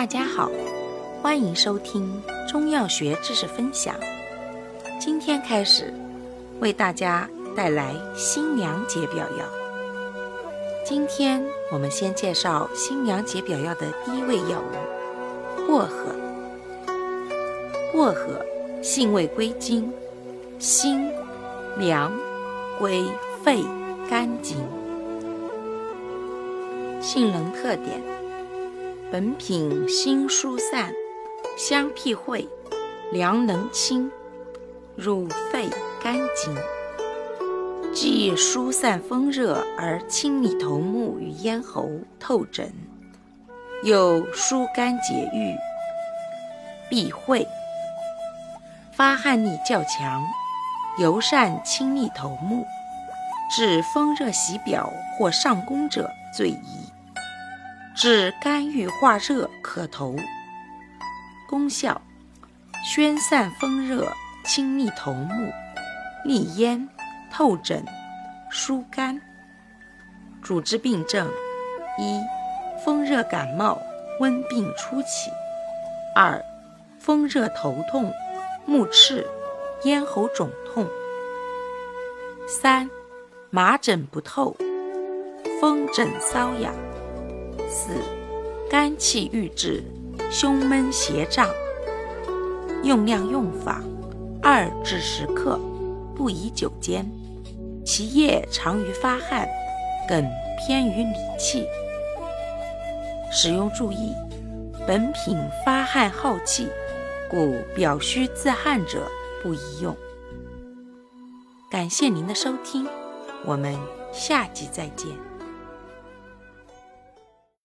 大家好，欢迎收听中药学知识分享。今天开始为大家带来心凉解表药。今天我们先介绍心凉解表药的第一味药物——薄荷。薄荷性味归经：辛、凉，归肺、肝经。性能特点：本品辛疏散，香辟秽，凉能清，入肺肝经，既疏散风热而清理头目与咽喉透疹，又疏肝解郁，避秽。发汗力较强，尤善清利头目，治风热袭表或上攻者最宜。治肝郁化热可投。功效：宣散风热，清利头目，利咽，透疹，疏肝。主治病症：一、风热感冒、温病初起；二、风热头痛。目赤、咽喉肿痛；三、麻疹不透、风疹瘙痒；四、肝气郁滞、胸闷胁胀。用量用法：二至十克，不宜久煎。其叶常于发汗，梗偏于理气。使用注意：本品发汗耗气。故表虚自汗者不宜用。感谢您的收听，我们下集再见。